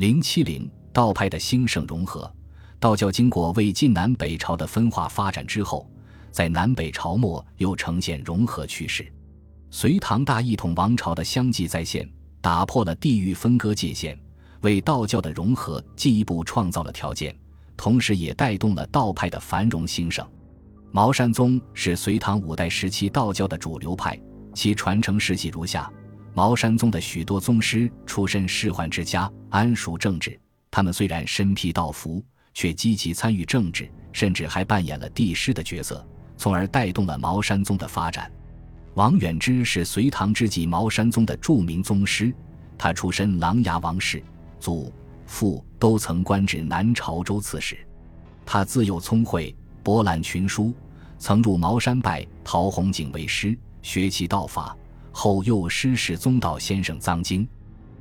零七零道派的兴盛融合，道教经过魏晋南北朝的分化发展之后，在南北朝末又呈现融合趋势。隋唐大一统王朝的相继再现，打破了地域分割界限，为道教的融合进一步创造了条件，同时也带动了道派的繁荣兴盛。茅山宗是隋唐五代时期道教的主流派，其传承事迹如下：茅山宗的许多宗师出身仕宦之家，谙熟政治。他们虽然身披道服，却积极参与政治，甚至还扮演了帝师的角色，从而带动了茅山宗的发展。王远之是隋唐之际茅山宗的著名宗师，他出身琅琊王氏，祖父都曾官至南朝州刺史。他自幼聪慧。博览群书，曾入茅山拜陶弘景为师，学其道法。后又师事宗道先生臧经。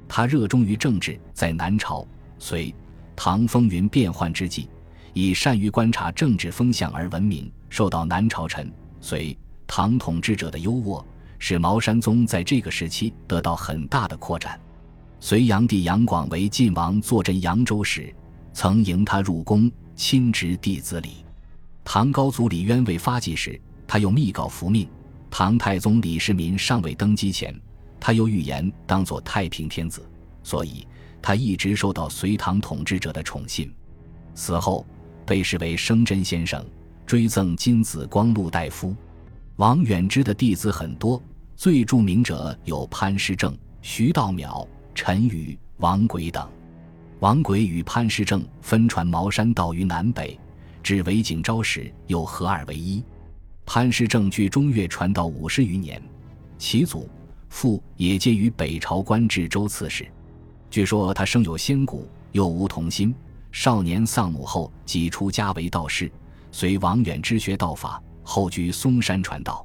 他热衷于政治，在南朝、隋、唐风云变幻之际，以善于观察政治风向而闻名，受到南朝臣、隋、唐统治者的优渥，使茅山宗在这个时期得到很大的扩展。隋炀帝杨广为晋王坐镇扬州时，曾迎他入宫，亲执弟子礼。唐高祖李渊未发迹时，他又密告伏命。唐太宗李世民尚未登基前，他又预言当做太平天子，所以他一直受到隋唐统治者的宠信。死后被视为生真先生，追赠金紫光禄大夫。王远之的弟子很多，最著名者有潘师正、徐道邈、陈宇、王轨等。王轨与潘师正分传茅山道于南北。至韦景昭时，又合二为一。潘师正据中岳传道五十余年，其祖父也皆于北朝官至州刺史。据说他生有仙骨，又无童心，少年丧母后即出家为道士，随王远之学道法，后居嵩山传道。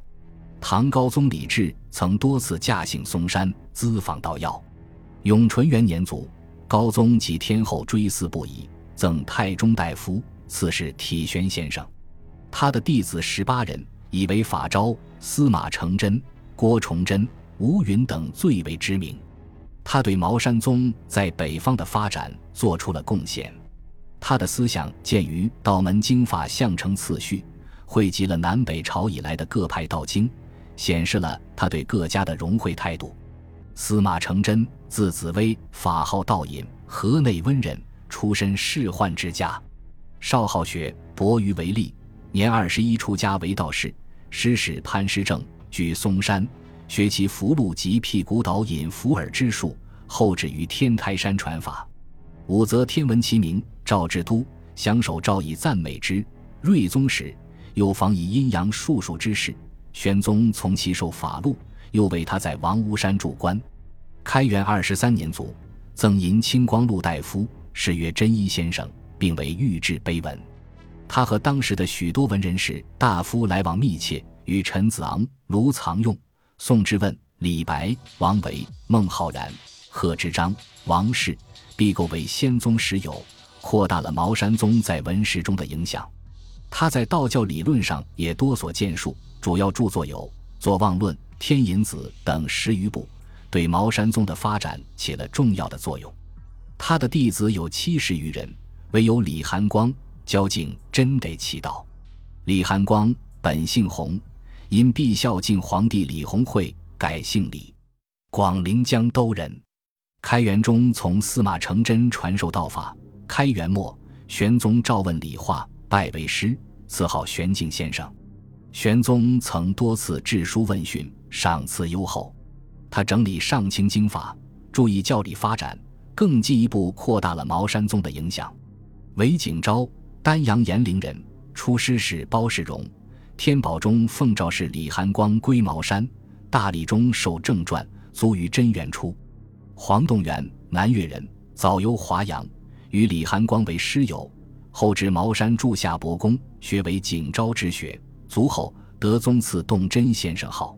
唐高宗李治曾多次驾幸嵩山咨访道要。永淳元年卒，高宗及天后追思不已，赠太中大夫。此是体玄先生，他的弟子十八人，以为法昭、司马承祯、郭崇祯、吴云等最为知名。他对茅山宗在北方的发展做出了贡献。他的思想见于道门经法相承次序，汇集了南北朝以来的各派道经，显示了他对各家的融会态度。司马承祯，字子威，法号道隐，河内温人，出身仕宦之家。少好学，博于为吏。年二十一出家为道士，师使潘师正居嵩山，学其符箓及辟谷导引伏耳之术，后至于天台山传法。武则天闻其名，赵之都，享首诏以赞美之。睿宗时，又访以阴阳术数之事。玄宗从其受法禄，又为他在王屋山驻官。开元二十三年卒，赠银清光禄大夫，谥曰真一先生。并为御制碑文。他和当时的许多文人士、大夫来往密切，与陈子昂、卢藏用、宋之问、李白、王维、孟浩然、贺知章、王氏，毕构为仙宗时友，扩大了茅山宗在文史中的影响。他在道教理论上也多所建树，主要著作有《左望论》《天隐子》等十余部，对茅山宗的发展起了重要的作用。他的弟子有七十余人。唯有李含光交敬真得祈祷。李含光本姓洪，因必孝敬皇帝李弘会，改姓李。广陵江都人。开元中从司马承祯传授道法。开元末，玄宗召问李化，拜为师，赐号玄静先生。玄宗曾多次致书问讯，赏赐优厚。他整理上清经法，注意教理发展，更进一步扩大了茅山宗的影响。韦景昭，丹阳延陵人，出师使包世荣。天宝中奉诏使李含光归茅山，大礼中受正传，卒于贞元初。黄洞元，南岳人，早游华阳，与李含光为师友。后至茅山住下博公，学为景昭之学。卒后得宗赐洞真先生号。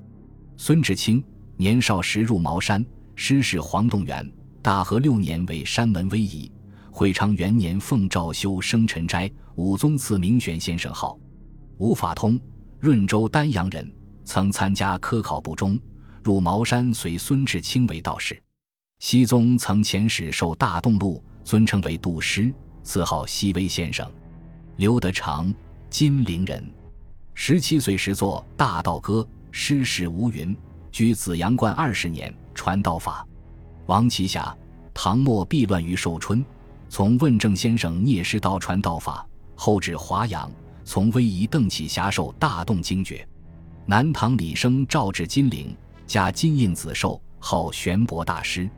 孙志清，年少时入茅山，师事黄洞元。大和六年为山门威仪。会昌元年，奉诏修生辰斋，武宗赐明玄先生号。吴法通，润州丹阳人，曾参加科考不中，入茅山，随孙志清为道士。熹宗曾遣使受大洞路，尊称为杜师，赐号西威先生。刘德长，金陵人，十七岁时作《大道歌》，诗史无云。居紫阳观二十年，传道法。王其下，唐末避乱于寿春，从问政先生聂师道传道法，后至华阳，从威仪邓启霞受大洞经诀。南唐李生诏至金陵，加金印子授，号玄博大师。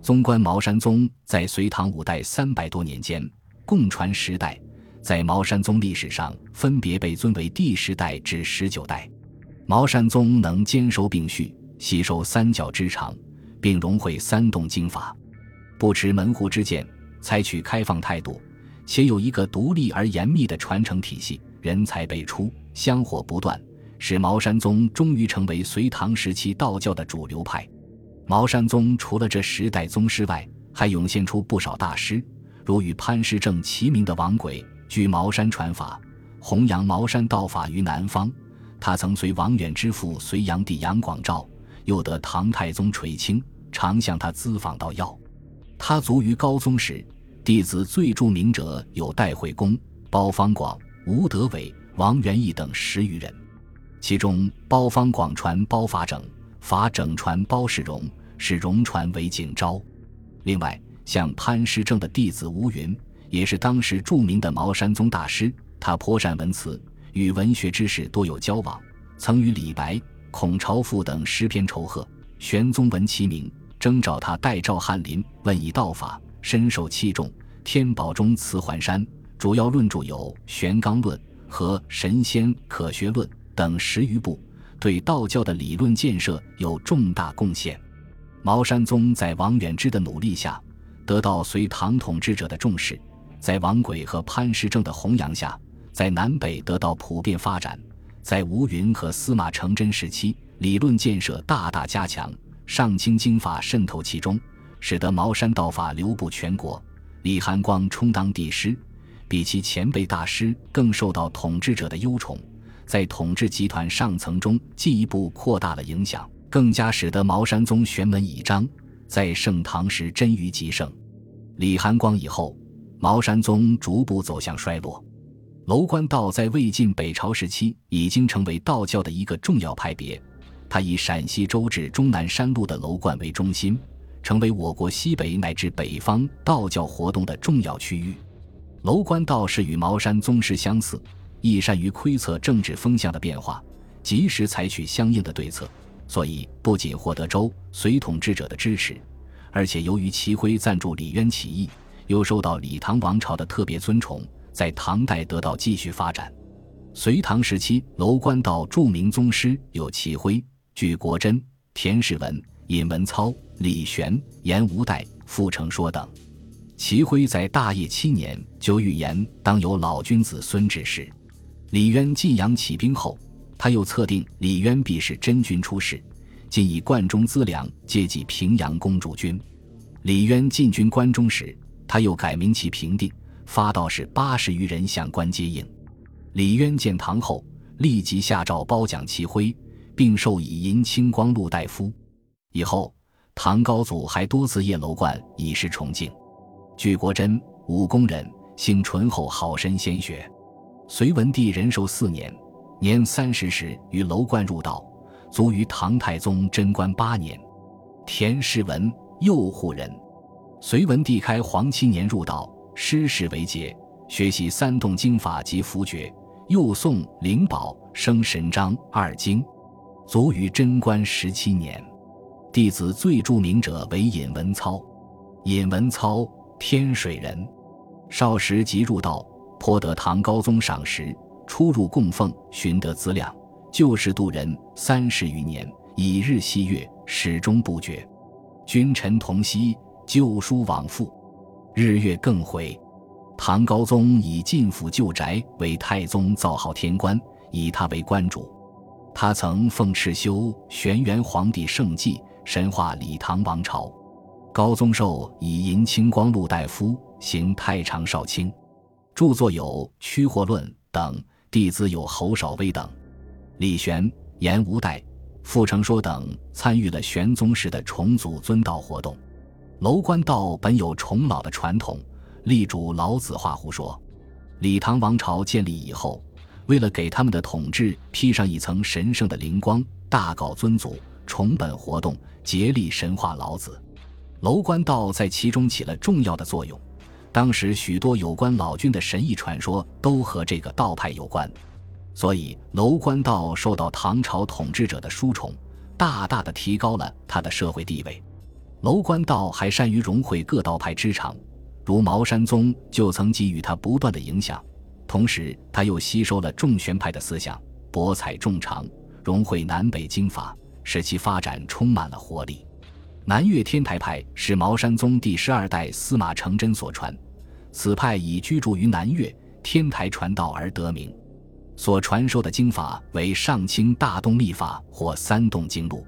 宗观茅山宗在隋唐五代三百多年间共传十代。在茅山宗历史上，分别被尊为第十代至十九代。茅山宗能兼收并蓄，吸收三教之长，并融会三洞经法，不持门户之见，采取开放态度，且有一个独立而严密的传承体系，人才辈出，香火不断，使茅山宗终于成为隋唐时期道教的主流派。茅山宗除了这十代宗师外，还涌现出不少大师，如与潘师正齐名的王轨。据茅山传法，弘扬茅山道法于南方。他曾随王远之父隋炀帝杨广照，又得唐太宗垂青，常向他咨访道要。他卒于高宗时，弟子最著名者有戴惠公、包方广、吴德伟、王元义等十余人。其中，包方广传包法整，法整传包世荣，是荣传为景昭。另外，像潘师正的弟子吴云。也是当时著名的茅山宗大师，他颇善文辞，与文学之士多有交往，曾与李白、孔朝父等诗篇酬贺。玄宗闻其名，征召他代召翰林，问以道法，深受器重。天宝中辞环山，主要论著有《玄纲论》和《神仙可学论》等十余部，对道教的理论建设有重大贡献。茅山宗在王远之的努力下，得到隋唐统治者的重视。在王轨和潘师正的弘扬下，在南北得到普遍发展。在吴云和司马承祯时期，理论建设大大加强，上清经法渗透其中，使得茅山道法流布全国。李含光充当帝师，比其前辈大师更受到统治者的优宠，在统治集团上层中进一步扩大了影响，更加使得茅山宗玄门以彰，在盛唐时臻于极盛。李含光以后。茅山宗逐步走向衰落，楼观道在魏晋北朝时期已经成为道教的一个重要派别。它以陕西周至终南山路的楼观为中心，成为我国西北乃至北方道教活动的重要区域。楼观道是与茅山宗师相似，亦善于窥测政治风向的变化，及时采取相应的对策，所以不仅获得周隋统治者的支持，而且由于齐辉赞助李渊起义。又受到李唐王朝的特别尊崇，在唐代得到继续发展。隋唐时期，楼观道著名宗师有齐辉、具国珍、田世文、尹文操、李玄、严无代、傅成说等。齐辉在大业七年就预言当有老君子孙之事。李渊晋阳起兵后，他又测定李渊必是真君出世，竟以贯中资粮接济平阳公主军。李渊进军关中时。他又改名其平定，发道士八十余人向关接应。李渊见唐后，立即下诏褒奖齐辉，并授以银青光禄大夫。以后，唐高祖还多次谒楼观以示崇敬。据国珍，武功人，性醇厚，好身先学。隋文帝仁寿四年，年三十时，于楼观入道，卒于唐太宗贞观八年。田世文，右护人。隋文帝开皇七年入道，师事为节，学习三洞经法及符诀，又诵灵宝、生神章二经，卒于贞观十七年。弟子最著名者为尹文操。尹文操，天水人，少时即入道，颇得唐高宗赏识，出入供奉，寻得资粮，救世度人三十余年，以日夕月，始终不绝。君臣同惜。旧书往复，日月更回。唐高宗以进府旧宅为太宗造号天官，以他为官主。他曾奉敕修玄元皇帝圣迹，神化李唐王朝。高宗寿以银青光禄大夫，行太常少卿。著作有《屈祸论》等，弟子有侯少威等。李玄、严无代、傅成说等参与了玄宗时的重祖尊道活动。楼观道本有崇老的传统，力主老子化胡说。李唐王朝建立以后，为了给他们的统治披上一层神圣的灵光，大搞尊祖崇本活动，竭力神化老子。楼观道在其中起了重要的作用。当时许多有关老君的神异传说都和这个道派有关，所以楼观道受到唐朝统治者的殊宠，大大的提高了他的社会地位。楼观道还善于融汇各道派之长，如茅山宗就曾给予他不断的影响。同时，他又吸收了众玄派的思想，博采众长，融汇南北经法，使其发展充满了活力。南岳天台派是茅山宗第十二代司马承祯所传，此派以居住于南岳天台传道而得名，所传授的经法为上清大洞密法或三洞经录，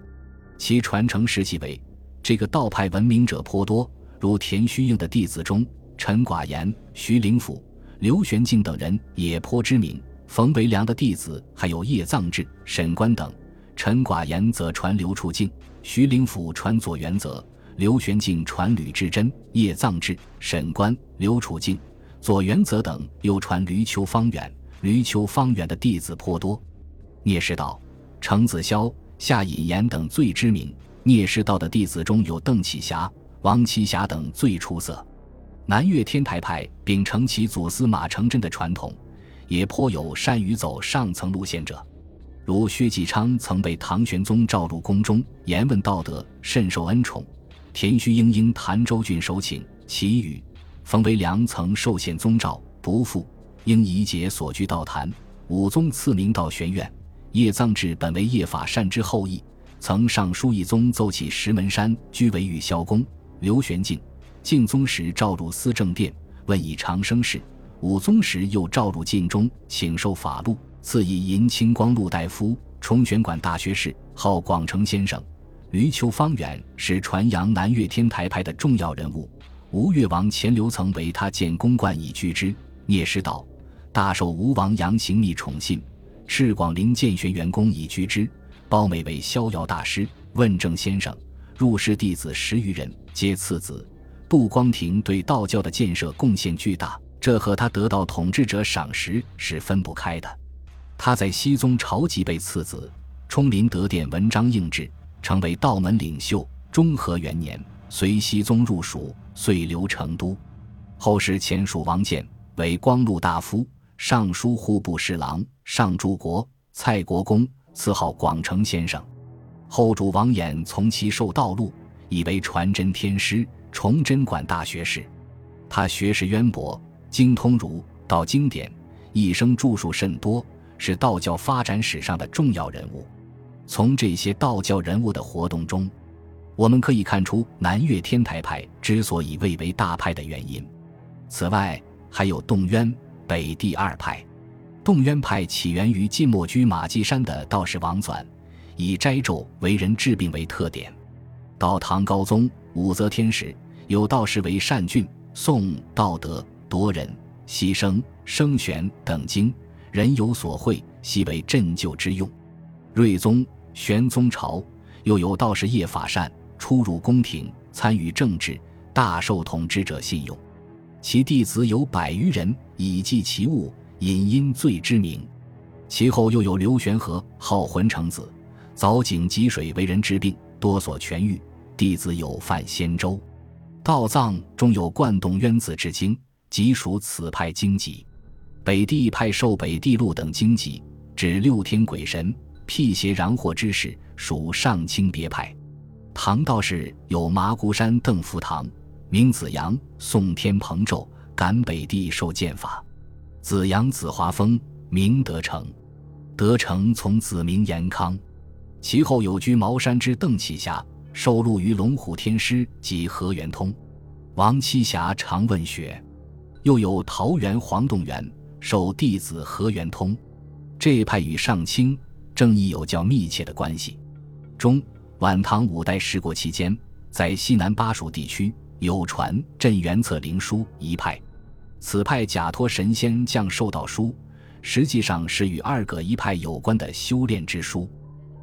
其传承时期为这个道派闻名者颇多，如田虚应的弟子中，陈寡言、徐灵甫、刘玄敬等人也颇知名。冯维良的弟子还有叶藏志、沈观等。陈寡言则传刘处敬。徐灵甫传左元则，刘玄敬传吕志珍、叶藏志、沈观、刘处敬、左元泽等，又传闾丘方远。闾丘方远的弟子颇多，聂师道、程子霄、夏隐言等最知名。聂师道的弟子中有邓启霞、王栖霞等最出色。南岳天台派秉承其祖司马承祯的传统，也颇有善于走上层路线者。如薛继昌曾被唐玄宗召入宫中，言问道德，甚受恩宠。田虚英因潭州郡守请，其余冯维良曾受献宗诏，不赴，应仪节所居道坛。武宗赐名道玄院。叶藏志本为叶法善之后裔，曾上书一宗奏起石门山居为玉霄宫。刘玄敬敬宗时召入思政殿，问以长生事。武宗时又召入禁中，请受法禄。赐以银青光禄大夫、崇玄馆大学士，号广成先生。闾丘方远是传扬南岳天台派的重要人物。吴越王钱镠曾为他建公观以居之。聂师道大受吴王杨行密宠信，赤广陵建玄元宫以居之。包美为逍遥大师、问政先生，入室弟子十余人，皆次子。杜光庭对道教的建设贡献巨大，这和他得到统治者赏识是分不开的。他在熹宗朝即被赐子，冲临德殿文章应制，成为道门领袖。中和元年，随熹宗入蜀，遂留成都。后世前蜀王建为光禄大夫、尚书户部侍郎、上柱国、蔡国公，赐号广成先生。后主王衍从其受道路，以为传真天师、崇祯馆大学士。他学识渊博，精通儒道经典，一生著述甚多。是道教发展史上的重要人物。从这些道教人物的活动中，我们可以看出南岳天台派之所以蔚为大派的原因。此外，还有洞渊、北第二派。洞渊派起源于晋末居马髻山的道士王纂，以斋咒、为人治病为特点。到唐高宗武则天时，有道士为善俊诵道德、夺人、牺牲、生玄等经。人有所会，悉为镇救之用。睿宗、玄宗朝又有道士叶法善出入宫廷，参与政治，大受统治者信用。其弟子有百余人，以记其物，引因罪之名。其后又有刘玄和，号浑成子，凿井汲水，为人治病，多所痊愈。弟子有范仙舟。道藏中有贯洞渊子之经，即属此派经籍。北地派受北地录等经籍，指六天鬼神辟邪攘祸之事，属上清别派。唐道士有麻姑山邓福堂、名子阳、宋天蓬咒，赶北地受剑法。子阳子华峰，名德成，德成从子名延康。其后有居茅山之邓启霞，受禄于龙虎天师及何元通。王栖霞常问学，又有桃园黄洞元。受弟子何元通，这一派与上清正义有较密切的关系。中晚唐五代十国期间，在西南巴蜀地区有传镇元策灵书一派，此派假托神仙降授道书，实际上是与二葛一派有关的修炼之书。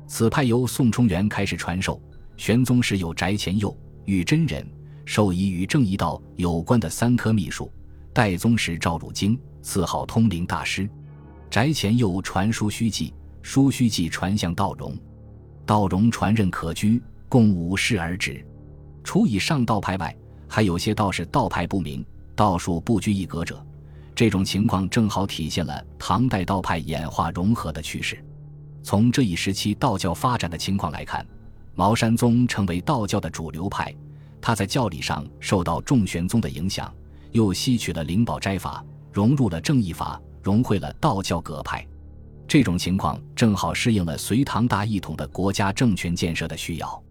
此派由宋冲元开始传授，玄宗时有翟乾佑、玉真人、授以与正一道有关的三科秘术。代宗时赵汝京，赐号通灵大师。翟乾佑传书虚记，书虚记传向道荣，道荣传任可居，共五世而止。除以上道派外，还有些道士道派不明，道术不拘一格者。这种情况正好体现了唐代道派演化融合的趋势。从这一时期道教发展的情况来看，茅山宗成为道教的主流派，他在教理上受到众玄宗的影响。又吸取了灵宝斋法，融入了正义法，融汇了道教各派。这种情况正好适应了隋唐大一统的国家政权建设的需要。